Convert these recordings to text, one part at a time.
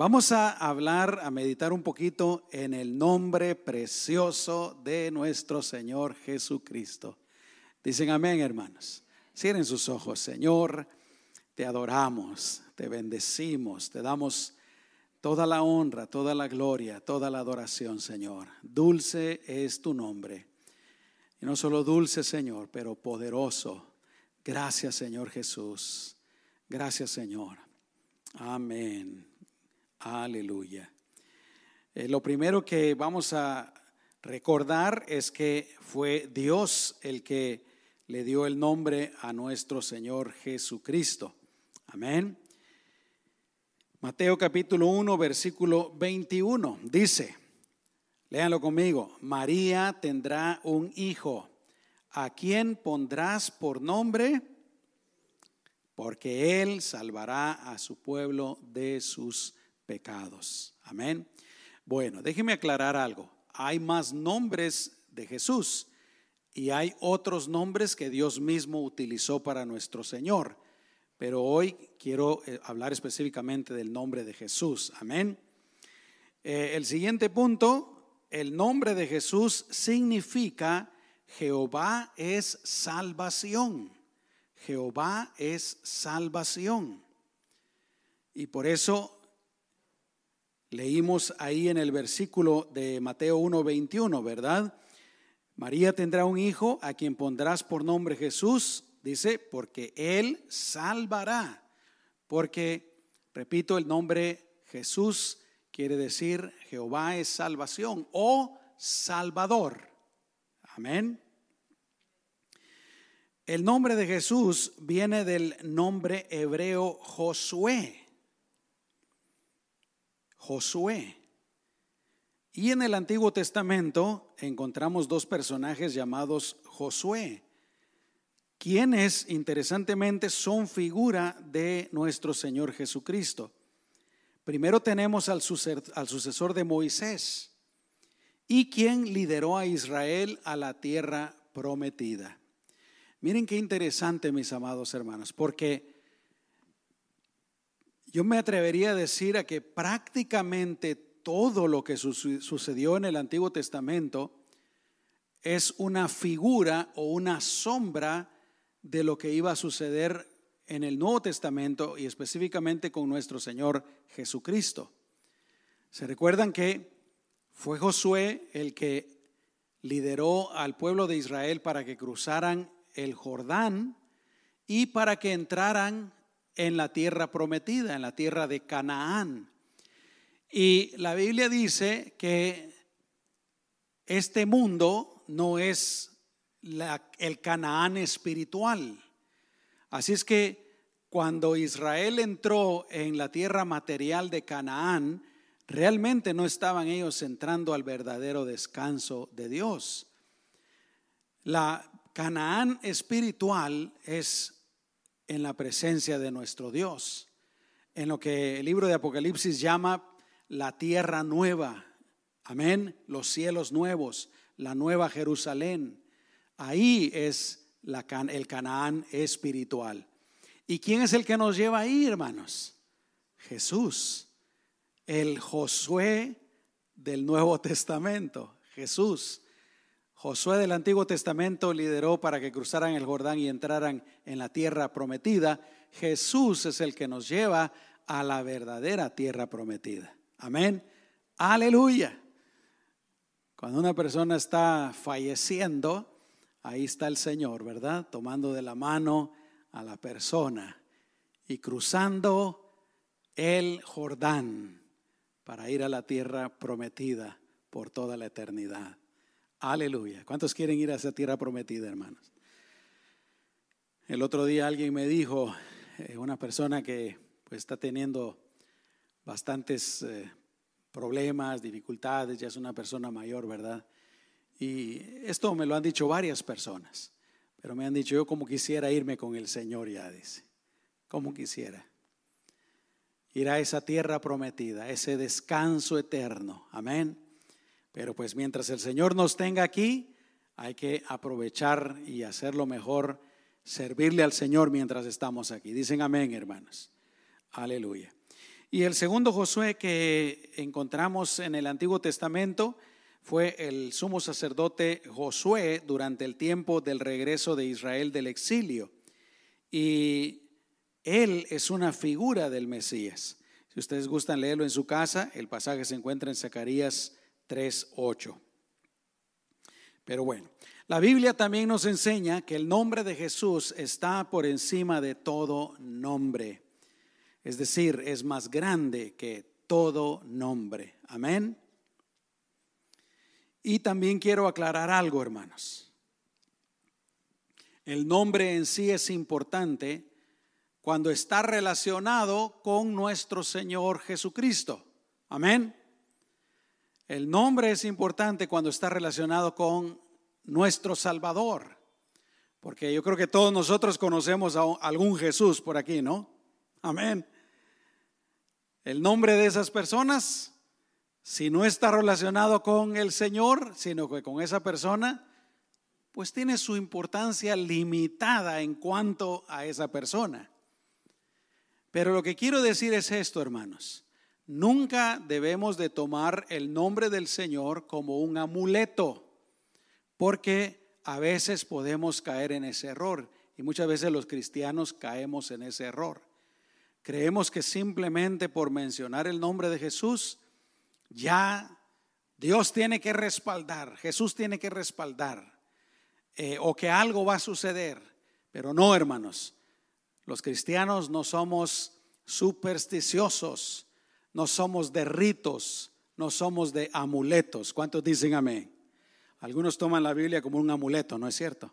Vamos a hablar, a meditar un poquito en el nombre precioso de nuestro Señor Jesucristo. Dicen amén, hermanos. Cierren sus ojos, Señor. Te adoramos, te bendecimos, te damos toda la honra, toda la gloria, toda la adoración, Señor. Dulce es tu nombre. Y no solo dulce, Señor, pero poderoso. Gracias, Señor Jesús. Gracias, Señor. Amén. Aleluya. Eh, lo primero que vamos a recordar es que fue Dios el que le dio el nombre a nuestro Señor Jesucristo. Amén. Mateo capítulo 1, versículo 21 dice, léanlo conmigo, María tendrá un hijo, ¿a quien pondrás por nombre? Porque él salvará a su pueblo de sus pecados. Amén. Bueno, déjeme aclarar algo. Hay más nombres de Jesús y hay otros nombres que Dios mismo utilizó para nuestro Señor. Pero hoy quiero eh, hablar específicamente del nombre de Jesús. Amén. Eh, el siguiente punto, el nombre de Jesús significa Jehová es salvación. Jehová es salvación. Y por eso Leímos ahí en el versículo de Mateo 1:21, ¿verdad? María tendrá un hijo a quien pondrás por nombre Jesús, dice, porque él salvará. Porque, repito, el nombre Jesús quiere decir Jehová es salvación o Salvador. Amén. El nombre de Jesús viene del nombre hebreo Josué. Josué. Y en el Antiguo Testamento encontramos dos personajes llamados Josué, quienes interesantemente son figura de nuestro Señor Jesucristo. Primero tenemos al, sucesor de Moisés y quien lideró a Israel a la tierra prometida. Miren qué interesante, mis amados hermanos, porque yo me atrevería a decir a que prácticamente todo lo que sucedió en el Antiguo Testamento es una figura o una sombra de lo que iba a suceder en el Nuevo Testamento y específicamente con nuestro Señor Jesucristo. ¿Se recuerdan que fue Josué el que lideró al pueblo de Israel para que cruzaran el Jordán y para que entraran en la tierra prometida, en la tierra de Canaán. Y la Biblia dice que este mundo no es el Canaán espiritual. Así es que cuando Israel entró en la tierra material de Canaán, realmente no estaban ellos entrando al verdadero descanso de Dios. La Canaán espiritual es en la presencia de nuestro Dios, en lo que el libro de Apocalipsis llama la tierra nueva, amén, los cielos nuevos, la nueva Jerusalén. Ahí es la, el Canaán espiritual. ¿Y quién es el que nos lleva ahí, hermanos? Jesús, el Josué del Nuevo Testamento, Jesús. Josué del Antiguo Testamento lideró para que cruzaran el Jordán y entraran en la tierra prometida. Jesús es el que nos lleva a la verdadera tierra prometida. Amén. Aleluya. Cuando una persona está falleciendo, ahí está el Señor, ¿verdad? Tomando de la mano a la persona y cruzando el Jordán para ir a la tierra prometida por toda la eternidad. Aleluya. ¿Cuántos quieren ir a esa tierra prometida, hermanos? El otro día alguien me dijo, eh, una persona que pues, está teniendo bastantes eh, problemas, dificultades, ya es una persona mayor, ¿verdad? Y esto me lo han dicho varias personas, pero me han dicho yo como quisiera irme con el Señor ya, dice, como quisiera. Ir a esa tierra prometida, ese descanso eterno, amén. Pero pues mientras el Señor nos tenga aquí, hay que aprovechar y hacerlo mejor, servirle al Señor mientras estamos aquí. Dicen amén, hermanos. Aleluya. Y el segundo Josué que encontramos en el Antiguo Testamento fue el sumo sacerdote Josué durante el tiempo del regreso de Israel del exilio. Y él es una figura del Mesías. Si ustedes gustan leerlo en su casa, el pasaje se encuentra en Zacarías 3:8. Pero bueno, la Biblia también nos enseña que el nombre de Jesús está por encima de todo nombre. Es decir, es más grande que todo nombre. Amén. Y también quiero aclarar algo, hermanos. El nombre en sí es importante cuando está relacionado con nuestro Señor Jesucristo. Amén. El nombre es importante cuando está relacionado con nuestro Salvador. Porque yo creo que todos nosotros conocemos a algún Jesús por aquí, ¿no? Amén. El nombre de esas personas, si no está relacionado con el Señor, sino que con esa persona, pues tiene su importancia limitada en cuanto a esa persona. Pero lo que quiero decir es esto, hermanos. Nunca debemos de tomar el nombre del Señor como un amuleto, porque a veces podemos caer en ese error y muchas veces los cristianos caemos en ese error. Creemos que simplemente por mencionar el nombre de Jesús, ya Dios tiene que respaldar, Jesús tiene que respaldar, eh, o que algo va a suceder. Pero no, hermanos, los cristianos no somos supersticiosos, no somos de ritos, no somos de amuletos. ¿Cuántos dicen amén? Algunos toman la Biblia como un amuleto, ¿no es cierto?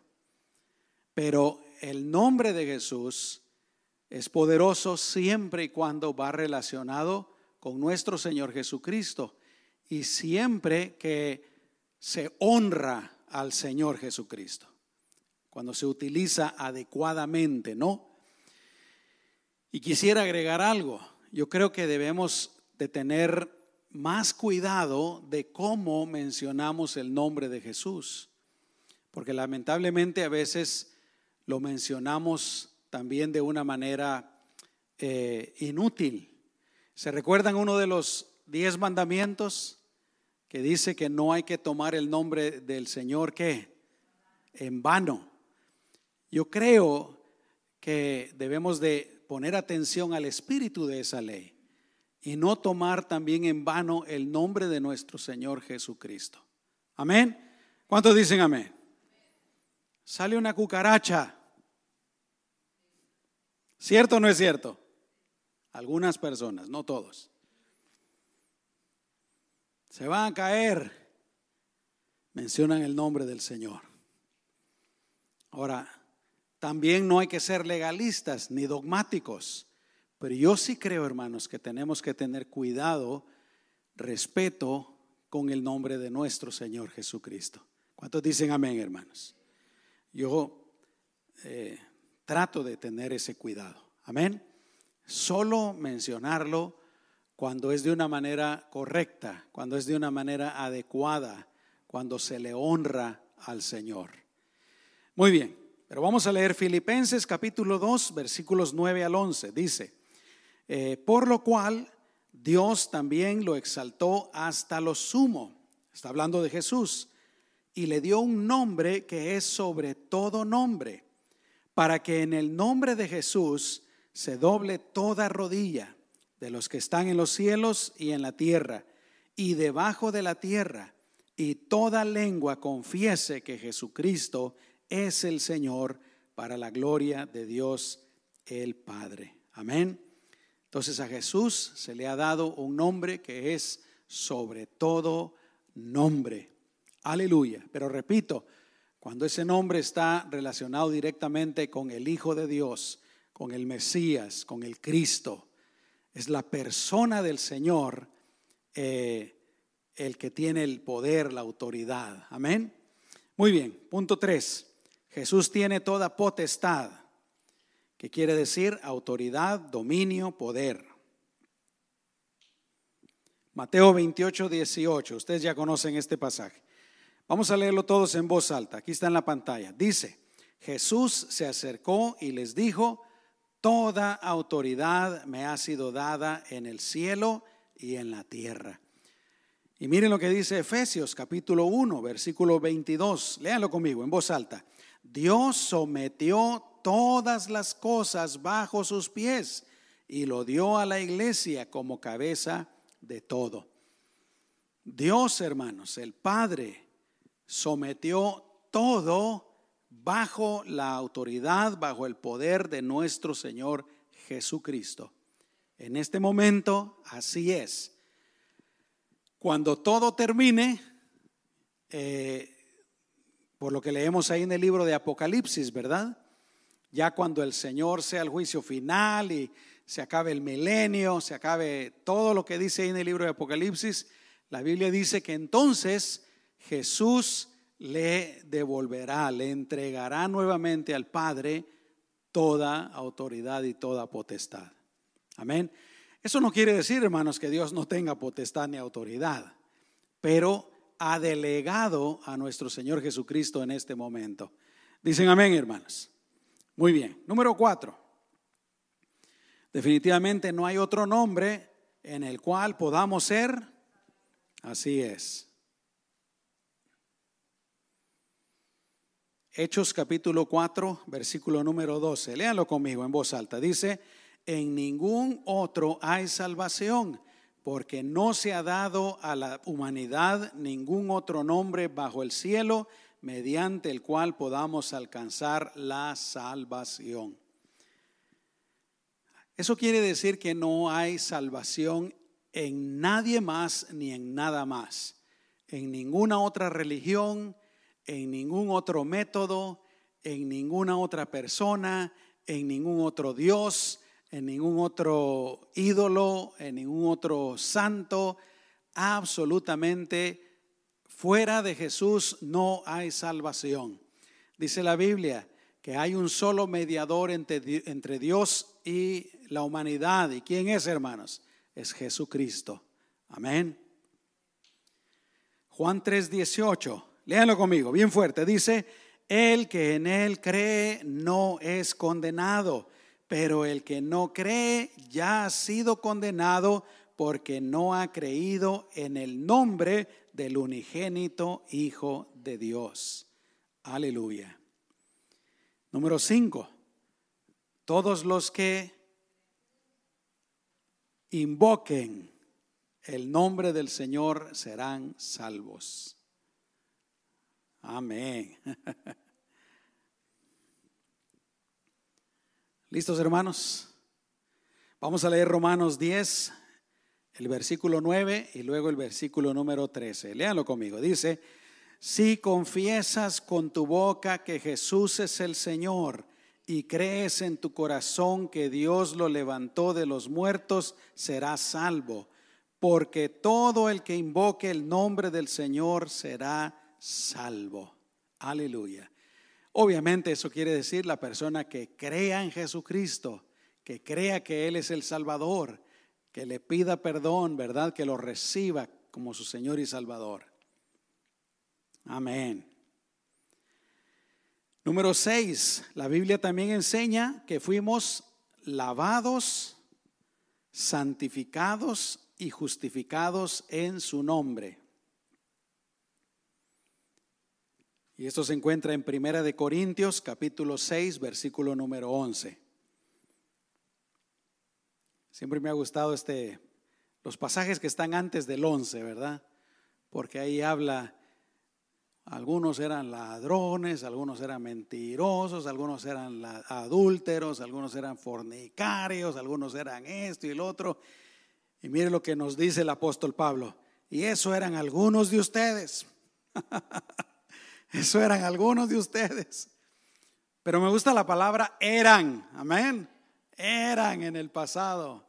Pero el nombre de Jesús es poderoso siempre y cuando va relacionado con nuestro Señor Jesucristo y siempre que se honra al Señor Jesucristo. Cuando se utiliza adecuadamente, ¿no? Y quisiera agregar algo. Yo creo que debemos de tener más cuidado de cómo mencionamos el nombre de Jesús. Porque lamentablemente a veces lo mencionamos también de una manera eh, inútil. ¿Se recuerdan uno de los diez mandamientos que dice que no hay que tomar el nombre del Señor ¿qué? en vano? Yo creo que debemos de poner atención al espíritu de esa ley y no tomar también en vano el nombre de nuestro Señor Jesucristo. Amén. ¿Cuántos dicen amén? Sale una cucaracha. ¿Cierto o no es cierto? Algunas personas, no todos. Se van a caer. Mencionan el nombre del Señor. Ahora, también no hay que ser legalistas ni dogmáticos, pero yo sí creo, hermanos, que tenemos que tener cuidado, respeto con el nombre de nuestro Señor Jesucristo. ¿Cuántos dicen amén, hermanos? Yo eh, trato de tener ese cuidado. Amén. Solo mencionarlo cuando es de una manera correcta, cuando es de una manera adecuada, cuando se le honra al Señor. Muy bien. Pero vamos a leer Filipenses capítulo 2, versículos 9 al 11. Dice, eh, por lo cual Dios también lo exaltó hasta lo sumo. Está hablando de Jesús. Y le dio un nombre que es sobre todo nombre, para que en el nombre de Jesús se doble toda rodilla de los que están en los cielos y en la tierra y debajo de la tierra, y toda lengua confiese que Jesucristo es el Señor para la gloria de Dios el Padre. Amén. Entonces a Jesús se le ha dado un nombre que es sobre todo nombre. Aleluya. Pero repito, cuando ese nombre está relacionado directamente con el Hijo de Dios, con el Mesías, con el Cristo, es la persona del Señor eh, el que tiene el poder, la autoridad. Amén. Muy bien, punto 3. Jesús tiene toda potestad, que quiere decir autoridad, dominio, poder. Mateo 28, 18. Ustedes ya conocen este pasaje. Vamos a leerlo todos en voz alta. Aquí está en la pantalla. Dice, Jesús se acercó y les dijo, Toda autoridad me ha sido dada en el cielo y en la tierra. Y miren lo que dice Efesios capítulo 1, versículo 22. Léanlo conmigo en voz alta. Dios sometió todas las cosas bajo sus pies y lo dio a la iglesia como cabeza de todo. Dios, hermanos, el Padre, sometió todo bajo la autoridad, bajo el poder de nuestro Señor Jesucristo. En este momento, así es. Cuando todo termine, eh, por lo que leemos ahí en el libro de Apocalipsis, ¿verdad? Ya cuando el Señor sea el juicio final y se acabe el milenio, se acabe todo lo que dice ahí en el libro de Apocalipsis, la Biblia dice que entonces Jesús le devolverá, le entregará nuevamente al Padre toda autoridad y toda potestad. Amén. Eso no quiere decir, hermanos, que Dios no tenga potestad ni autoridad, pero ha delegado a nuestro Señor Jesucristo en este momento. Dicen amén, hermanos. Muy bien. Número cuatro. Definitivamente no hay otro nombre en el cual podamos ser. Así es. Hechos capítulo 4, versículo número 12. Léanlo conmigo en voz alta. Dice, en ningún otro hay salvación, porque no se ha dado a la humanidad ningún otro nombre bajo el cielo mediante el cual podamos alcanzar la salvación. Eso quiere decir que no hay salvación en nadie más ni en nada más, en ninguna otra religión, en ningún otro método, en ninguna otra persona, en ningún otro Dios, en ningún otro ídolo, en ningún otro santo. Absolutamente fuera de Jesús no hay salvación. Dice la Biblia que hay un solo mediador entre, Dios y la humanidad. ¿Y quién es, hermanos? Es Jesucristo. Amén. Juan 3:18. Léanlo conmigo, bien fuerte. Dice, el que en él cree no es condenado, pero el que no cree ya ha sido condenado porque no ha creído en el nombre del unigénito Hijo de Dios. Aleluya. Número 5. Todos los que invoquen el nombre del Señor serán salvos. Amén. ¿Listos hermanos? Vamos a leer Romanos 10, el versículo 9 y luego el versículo número 13. Léanlo conmigo. Dice, si confiesas con tu boca que Jesús es el Señor y crees en tu corazón que Dios lo levantó de los muertos, serás salvo, porque todo el que invoque el nombre del Señor será salvo. Aleluya. Obviamente eso quiere decir la persona que crea en Jesucristo, que crea que Él es el Salvador, que le pida perdón, ¿verdad? Que lo reciba como su Señor y Salvador. Amén. Número 6, la Biblia también enseña que fuimos lavados, santificados y justificados en su nombre. Y esto se encuentra en Primera de Corintios, capítulo 6, versículo número 11. Siempre me ha gustado este los pasajes que están antes del 11, ¿verdad? Porque ahí habla algunos eran ladrones, algunos eran mentirosos, algunos eran adúlteros, algunos eran fornicarios, algunos eran esto y el otro. Y mire lo que nos dice el apóstol Pablo. Y eso eran algunos de ustedes. Eso eran algunos de ustedes. Pero me gusta la palabra eran. Amén. Eran en el pasado.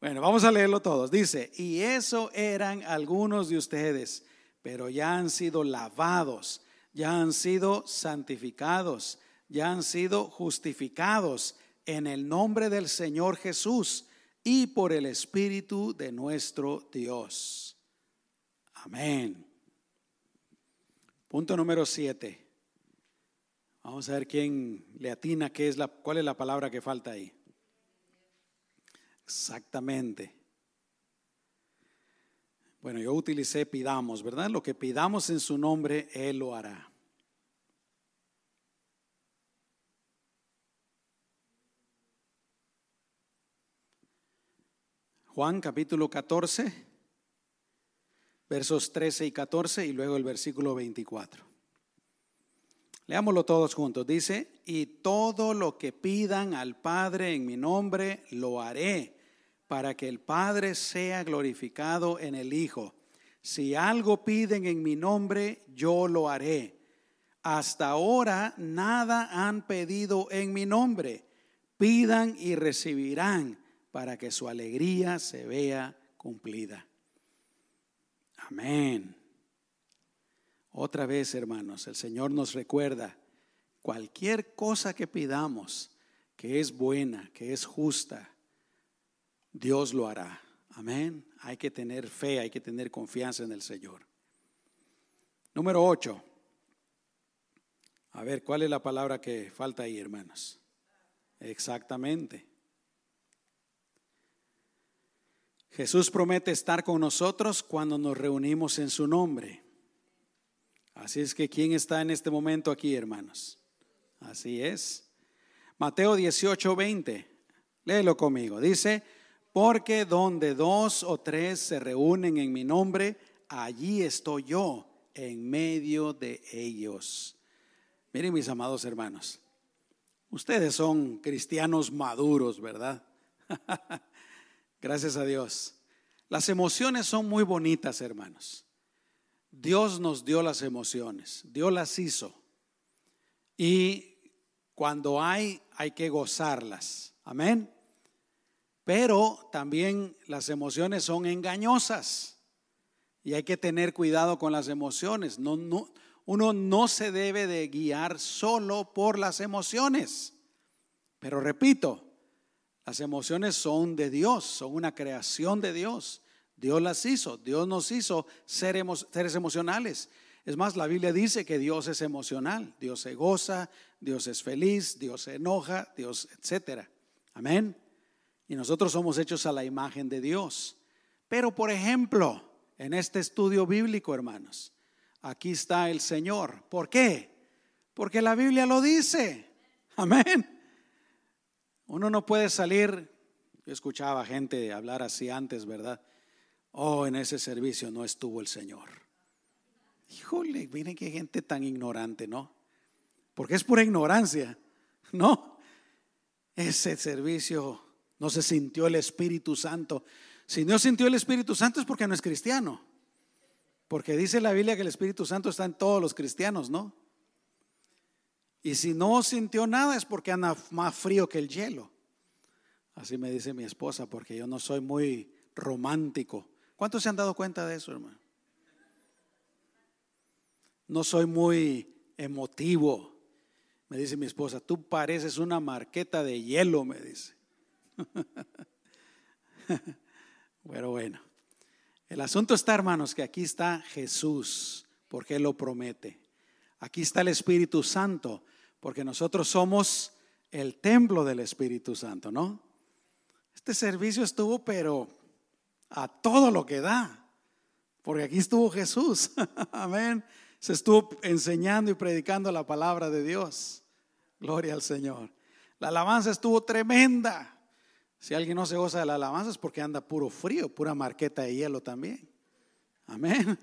Bueno, vamos a leerlo todos. Dice, y eso eran algunos de ustedes, pero ya han sido lavados, ya han sido santificados, ya han sido justificados en el nombre del Señor Jesús y por el Espíritu de nuestro Dios. Amén. Punto número siete. Vamos a ver quién le atina qué es la, cuál es la palabra que falta ahí. Exactamente. Bueno, yo utilicé pidamos, ¿verdad? Lo que pidamos en su nombre, Él lo hará. Juan capítulo 14, versos 13 y 14 y luego el versículo 24. Leámoslo todos juntos. Dice, y todo lo que pidan al Padre en mi nombre, lo haré, para que el Padre sea glorificado en el Hijo. Si algo piden en mi nombre, yo lo haré. Hasta ahora nada han pedido en mi nombre. Pidan y recibirán para que su alegría se vea cumplida. Amén. Otra vez, hermanos, el Señor nos recuerda, cualquier cosa que pidamos que es buena, que es justa, Dios lo hará. Amén. Hay que tener fe, hay que tener confianza en el Señor. Número 8. A ver, ¿cuál es la palabra que falta ahí, hermanos? Exactamente. Jesús promete estar con nosotros cuando nos reunimos en su nombre. Así es que, ¿quién está en este momento aquí, hermanos? Así es. Mateo 18, 20. Léelo conmigo. Dice, porque donde dos o tres se reúnen en mi nombre, allí estoy yo en medio de ellos. Miren mis amados hermanos, ustedes son cristianos maduros, ¿verdad? Gracias a Dios. Las emociones son muy bonitas, hermanos. Dios nos dio las emociones, Dios las hizo. Y cuando hay, hay que gozarlas. Amén. Pero también las emociones son engañosas y hay que tener cuidado con las emociones. No, no, uno no se debe de guiar solo por las emociones. Pero repito, las emociones son de Dios, son una creación de Dios. Dios las hizo, Dios nos hizo seres emocionales. Es más, la Biblia dice que Dios es emocional, Dios se goza, Dios es feliz, Dios se enoja, Dios, etcétera. Amén. Y nosotros somos hechos a la imagen de Dios. Pero, por ejemplo, en este estudio bíblico, hermanos, aquí está el Señor. ¿Por qué? Porque la Biblia lo dice. Amén. Uno no puede salir, yo escuchaba gente hablar así antes, ¿verdad? Oh, en ese servicio no estuvo el Señor. Híjole, miren qué gente tan ignorante, ¿no? Porque es pura ignorancia, ¿no? Ese servicio no se sintió el Espíritu Santo. Si no sintió el Espíritu Santo es porque no es cristiano. Porque dice la Biblia que el Espíritu Santo está en todos los cristianos, ¿no? Y si no sintió nada es porque anda más frío que el hielo. Así me dice mi esposa, porque yo no soy muy romántico. ¿Cuántos se han dado cuenta de eso, hermano? No soy muy emotivo. Me dice mi esposa, tú pareces una marqueta de hielo, me dice. bueno, bueno. El asunto está, hermanos, que aquí está Jesús, porque Él lo promete. Aquí está el Espíritu Santo, porque nosotros somos el templo del Espíritu Santo, ¿no? Este servicio estuvo, pero a todo lo que da, porque aquí estuvo Jesús, amén. Se estuvo enseñando y predicando la palabra de Dios. Gloria al Señor. La alabanza estuvo tremenda. Si alguien no se goza de la alabanza es porque anda puro frío, pura marqueta de hielo también. Amén.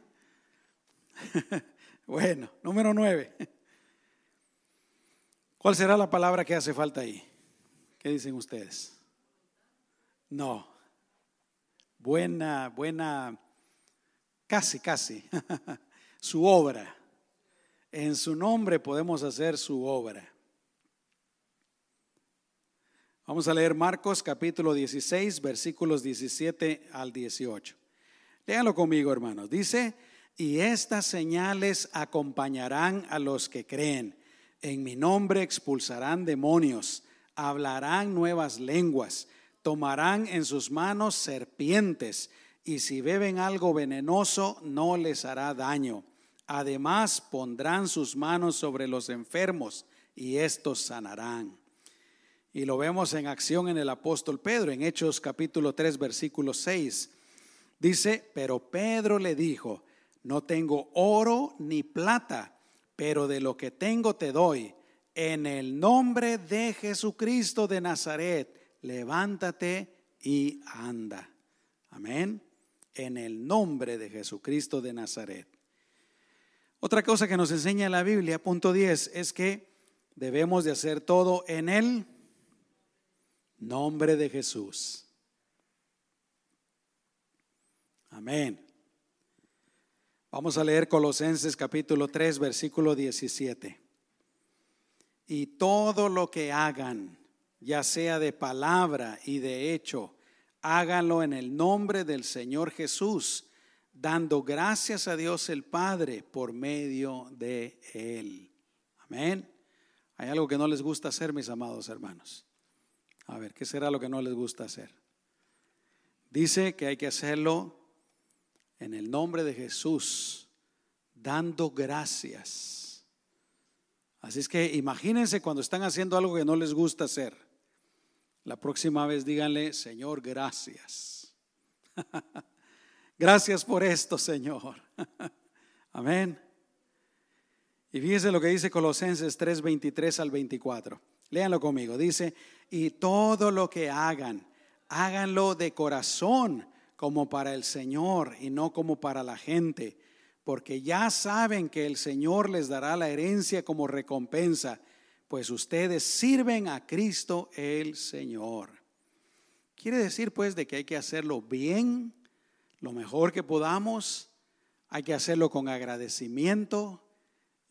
Bueno, número nueve. ¿Cuál será la palabra que hace falta ahí? ¿Qué dicen ustedes? No. Buena, buena, casi, casi. su obra. En su nombre podemos hacer su obra. Vamos a leer Marcos capítulo 16, versículos 17 al 18. Léanlo conmigo, hermanos. Dice, y estas señales acompañarán a los que creen. En mi nombre expulsarán demonios, hablarán nuevas lenguas, tomarán en sus manos serpientes, y si beben algo venenoso no les hará daño. Además pondrán sus manos sobre los enfermos y estos sanarán. Y lo vemos en acción en el apóstol Pedro, en Hechos capítulo 3, versículo 6. Dice, pero Pedro le dijo, no tengo oro ni plata, pero de lo que tengo te doy. En el nombre de Jesucristo de Nazaret, levántate y anda. Amén. En el nombre de Jesucristo de Nazaret. Otra cosa que nos enseña la Biblia, punto 10, es que debemos de hacer todo en el nombre de Jesús. Amén. Vamos a leer Colosenses capítulo 3, versículo 17. Y todo lo que hagan, ya sea de palabra y de hecho, háganlo en el nombre del Señor Jesús, dando gracias a Dios el Padre por medio de Él. Amén. Hay algo que no les gusta hacer, mis amados hermanos. A ver, ¿qué será lo que no les gusta hacer? Dice que hay que hacerlo en el nombre de Jesús, dando gracias. Así es que imagínense cuando están haciendo algo que no les gusta hacer. La próxima vez díganle, Señor, gracias. gracias por esto, Señor. Amén. Y fíjense lo que dice Colosenses 3, 23 al 24. Léanlo conmigo. Dice, y todo lo que hagan, háganlo de corazón como para el Señor y no como para la gente, porque ya saben que el Señor les dará la herencia como recompensa, pues ustedes sirven a Cristo el Señor. Quiere decir pues de que hay que hacerlo bien, lo mejor que podamos, hay que hacerlo con agradecimiento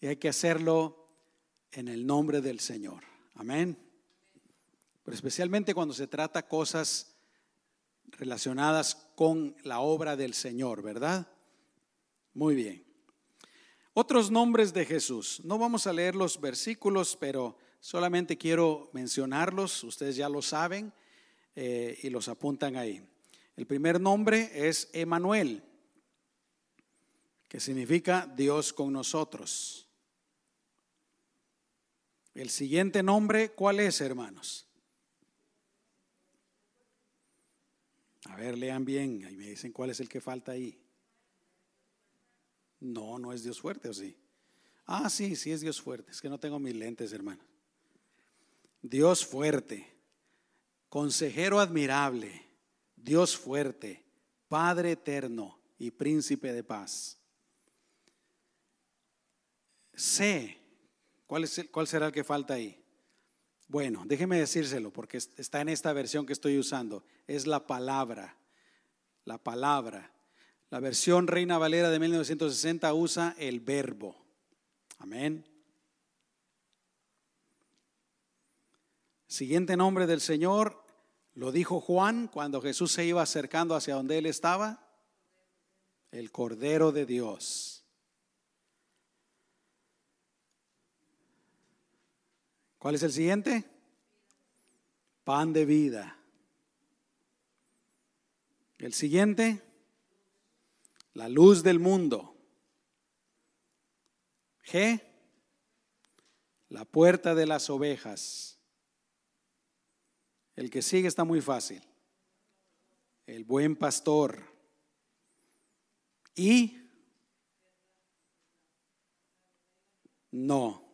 y hay que hacerlo en el nombre del Señor. Amén. Pero especialmente cuando se trata cosas relacionadas con la obra del Señor, ¿verdad? Muy bien. Otros nombres de Jesús. No vamos a leer los versículos, pero solamente quiero mencionarlos. Ustedes ya lo saben eh, y los apuntan ahí. El primer nombre es Emanuel, que significa Dios con nosotros. El siguiente nombre, ¿cuál es, hermanos? A ver, lean bien, ahí me dicen cuál es el que falta ahí. No, no es Dios fuerte, ¿o sí? Ah, sí, sí es Dios fuerte. Es que no tengo mis lentes, hermano. Dios fuerte, consejero admirable, Dios fuerte, Padre eterno y príncipe de paz. Sé ¿Cuál, es ¿Cuál será el que falta ahí? Bueno, déjeme decírselo porque está en esta versión que estoy usando. Es la palabra. La palabra. La versión Reina Valera de 1960 usa el verbo. Amén. Siguiente nombre del Señor lo dijo Juan cuando Jesús se iba acercando hacia donde él estaba. El Cordero de Dios. ¿Cuál es el siguiente? Pan de vida. El siguiente, la luz del mundo. G, la puerta de las ovejas. El que sigue está muy fácil. El buen pastor. Y no.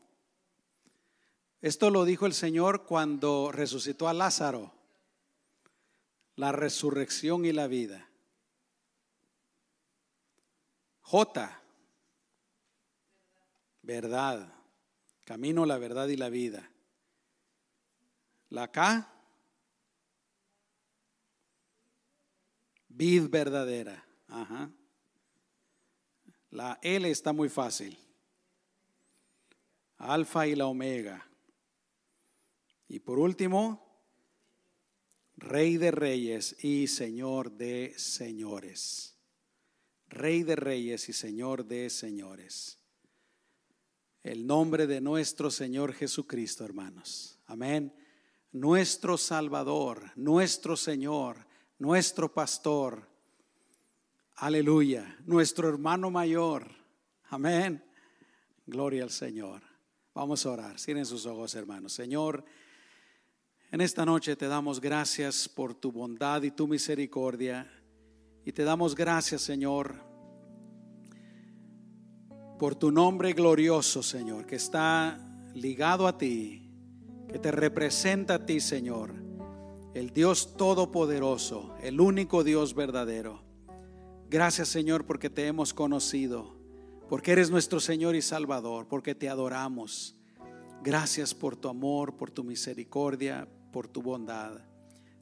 Esto lo dijo el Señor cuando resucitó a Lázaro. La resurrección y la vida. J. Verdad. Camino, la verdad y la vida. La K. Vid verdadera. Ajá. La L está muy fácil. Alfa y la omega. Y por último, Rey de Reyes y Señor de Señores. Rey de Reyes y Señor de Señores. El nombre de nuestro Señor Jesucristo, hermanos. Amén. Nuestro Salvador, nuestro Señor, nuestro Pastor. Aleluya. Nuestro hermano mayor. Amén. Gloria al Señor. Vamos a orar. Cierren sus ojos, hermanos. Señor, en esta noche te damos gracias por tu bondad y tu misericordia. Y te damos gracias, Señor, por tu nombre glorioso, Señor, que está ligado a ti, que te representa a ti, Señor, el Dios todopoderoso, el único Dios verdadero. Gracias, Señor, porque te hemos conocido, porque eres nuestro Señor y Salvador, porque te adoramos. Gracias por tu amor, por tu misericordia, por tu bondad.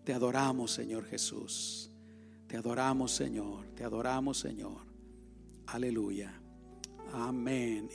Te adoramos, Señor Jesús. Te adoramos, Señor. Te adoramos, Señor. Aleluya. Amén.